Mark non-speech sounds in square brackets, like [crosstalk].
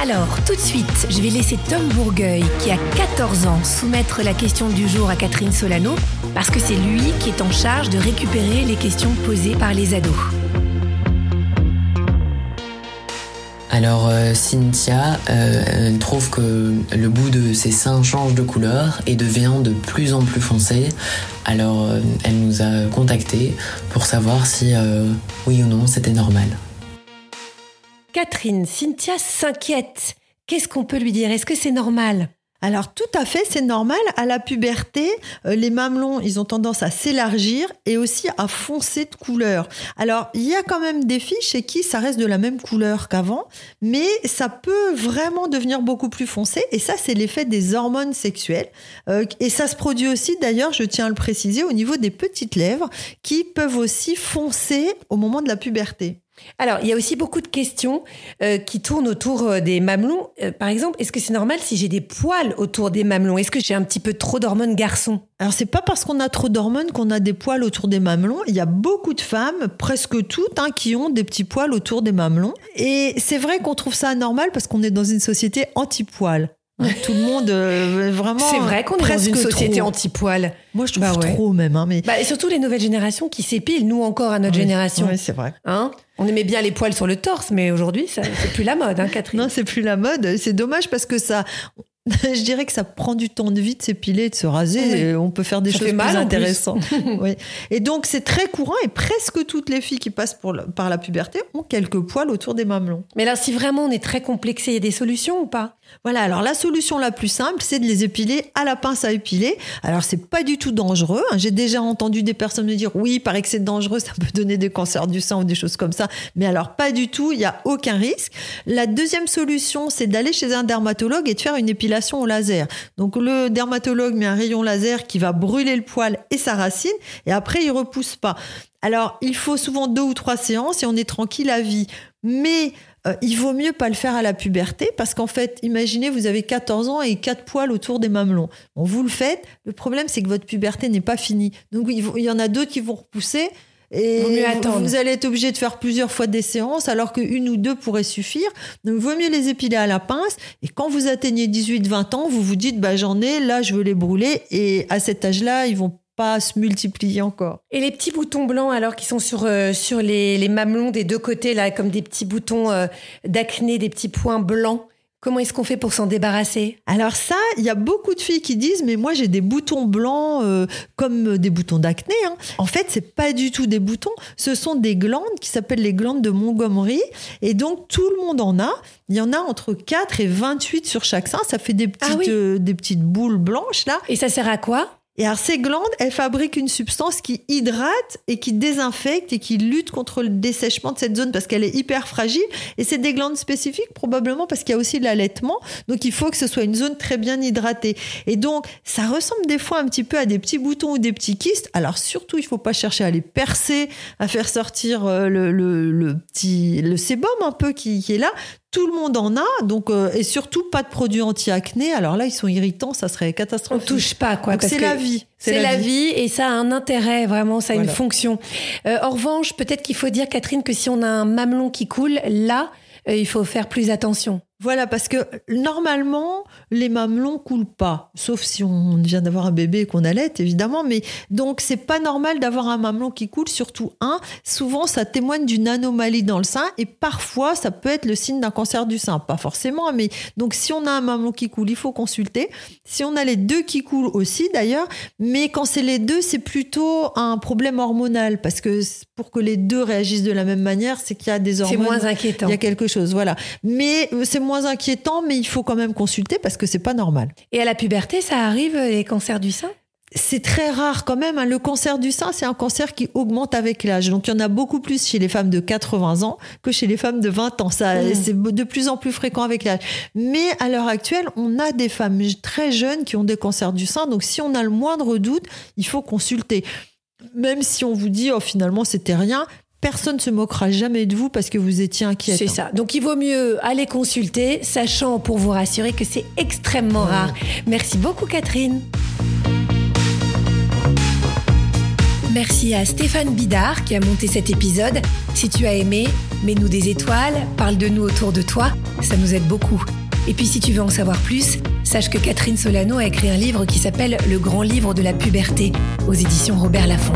Alors, tout de suite, je vais laisser Tom Bourgueil, qui a 14 ans, soumettre la question du jour à Catherine Solano, parce que c'est lui qui est en charge de récupérer les questions posées par les ados. Alors euh, Cynthia euh, trouve que le bout de ses seins change de couleur et devient de plus en plus foncé. Alors euh, elle nous a contactés pour savoir si oui ou non c'était normal. Catherine, Cynthia s'inquiète. Qu'est-ce qu'on peut lui dire? Est-ce que c'est normal? Alors tout à fait, c'est normal. À la puberté, euh, les mamelons, ils ont tendance à s'élargir et aussi à foncer de couleur. Alors il y a quand même des filles chez qui ça reste de la même couleur qu'avant, mais ça peut vraiment devenir beaucoup plus foncé. Et ça, c'est l'effet des hormones sexuelles. Euh, et ça se produit aussi, d'ailleurs, je tiens à le préciser, au niveau des petites lèvres, qui peuvent aussi foncer au moment de la puberté. Alors, il y a aussi beaucoup de questions euh, qui tournent autour euh, des mamelons. Euh, par exemple, est-ce que c'est normal si j'ai des poils autour des mamelons? Est-ce que j'ai un petit peu trop d'hormones garçon Alors, c'est pas parce qu'on a trop d'hormones qu'on a des poils autour des mamelons. Il y a beaucoup de femmes, presque toutes, hein, qui ont des petits poils autour des mamelons. Et c'est vrai qu'on trouve ça anormal parce qu'on est dans une société anti-poils. Tout le monde, vraiment. C'est vrai qu'on est dans une société anti-poil. Moi, je trouve bah trop même. Hein, mais... Bah, et surtout les nouvelles générations qui s'épilent, nous encore à notre génération. Oui, c'est vrai. Hein on aimait bien les poils sur le torse, mais aujourd'hui, c'est plus la mode, hein, Catherine. Non, c'est plus la mode. C'est dommage parce que ça, [laughs] je dirais que ça prend du temps de vie de s'épiler, de se raser. on peut faire des choses plus intéressantes. [laughs] oui. Et donc, c'est très courant et presque toutes les filles qui passent par la puberté ont quelques poils autour des mamelons. Mais là, si vraiment on est très complexé, il y a des solutions ou pas? Voilà, alors la solution la plus simple, c'est de les épiler à la pince à épiler. Alors, c'est pas du tout dangereux. Hein. J'ai déjà entendu des personnes me dire oui, il paraît que c'est dangereux, ça peut donner des cancers du sein ou des choses comme ça. Mais alors, pas du tout, il n'y a aucun risque. La deuxième solution, c'est d'aller chez un dermatologue et de faire une épilation au laser. Donc le dermatologue met un rayon laser qui va brûler le poil et sa racine, et après il repousse pas. Alors il faut souvent deux ou trois séances et on est tranquille à vie. Mais euh, il vaut mieux pas le faire à la puberté parce qu'en fait, imaginez, vous avez 14 ans et quatre poils autour des mamelons. Bon, vous le faites. Le problème, c'est que votre puberté n'est pas finie. Donc, il y en a d'autres qui vont repousser. Et vous, allez être obligé de faire plusieurs fois des séances alors qu'une ou deux pourraient suffire. Donc, vaut mieux les épiler à la pince. Et quand vous atteignez 18-20 ans, vous vous dites, bah, j'en ai, là, je veux les brûler. Et à cet âge-là, ils vont pas se multiplier encore. Et les petits boutons blancs alors qui sont sur euh, sur les, les, mamelons des deux côtés là comme des petits boutons euh, d'acné, des petits points blancs. Comment est-ce qu'on fait pour s'en débarrasser? Alors ça, il y a beaucoup de filles qui disent mais moi j'ai des boutons blancs euh, comme des boutons d'acné. Hein. En fait, c'est pas du tout des boutons, ce sont des glandes qui s'appellent les glandes de Montgomery et donc tout le monde en a. Il y en a entre 4 et 28 sur chaque sein, ça fait des ah petites euh, des petites boules blanches là. Et ça sert à quoi? Et alors ces glandes, elles fabriquent une substance qui hydrate et qui désinfecte et qui lutte contre le dessèchement de cette zone parce qu'elle est hyper fragile. Et c'est des glandes spécifiques probablement parce qu'il y a aussi l'allaitement. Donc il faut que ce soit une zone très bien hydratée. Et donc ça ressemble des fois un petit peu à des petits boutons ou des petits kystes. Alors surtout, il faut pas chercher à les percer, à faire sortir euh, le, le, petit le sébum un peu qui est là tout le monde en a, donc euh, et surtout pas de produits anti-acné. Alors là, ils sont irritants, ça serait catastrophique. On touche pas quoi. C'est la vie. C'est la, vie. et ça a un intérêt vraiment, ça a une fonction. Euh, en revanche, peut-être qu'il faut dire Catherine que si on a un mamelon qui coule, là, euh, il faut faire plus attention. Voilà, parce que normalement, les mamelons coulent pas, sauf si on vient d'avoir un bébé et qu'on allait, évidemment. Mais donc, c'est pas normal d'avoir un mamelon qui coule, surtout un. Souvent, ça témoigne d'une anomalie dans le sein et parfois, ça peut être le signe d'un cancer du sein. Pas forcément, mais donc, si on a un mamelon qui coule, il faut consulter. Si on a les deux qui coulent aussi, d'ailleurs, mais quand c'est les deux, c'est plutôt un problème hormonal parce que pour que les deux réagissent de la même manière, c'est qu'il y a des hormones. C'est moins inquiétant. Il y a quelque chose, voilà. Mais euh, c'est moins inquiétant, mais il faut quand même consulter parce que c'est pas normal. Et à la puberté, ça arrive les cancers du sein? C'est très rare quand même. Hein. Le cancer du sein, c'est un cancer qui augmente avec l'âge. Donc, il y en a beaucoup plus chez les femmes de 80 ans que chez les femmes de 20 ans. Ça, mmh. c'est de plus en plus fréquent avec l'âge. Mais à l'heure actuelle, on a des femmes très jeunes qui ont des cancers du sein. Donc, si on a le moindre doute, il faut consulter. Même si on vous dit, oh, finalement, c'était rien, personne ne se moquera jamais de vous parce que vous étiez inquiète. C'est ça. Donc il vaut mieux aller consulter, sachant pour vous rassurer que c'est extrêmement rare. Merci beaucoup Catherine. Merci à Stéphane Bidard qui a monté cet épisode. Si tu as aimé, mets-nous des étoiles, parle de nous autour de toi, ça nous aide beaucoup. Et puis si tu veux en savoir plus, sache que Catherine Solano a écrit un livre qui s'appelle Le grand livre de la puberté aux éditions Robert Laffont.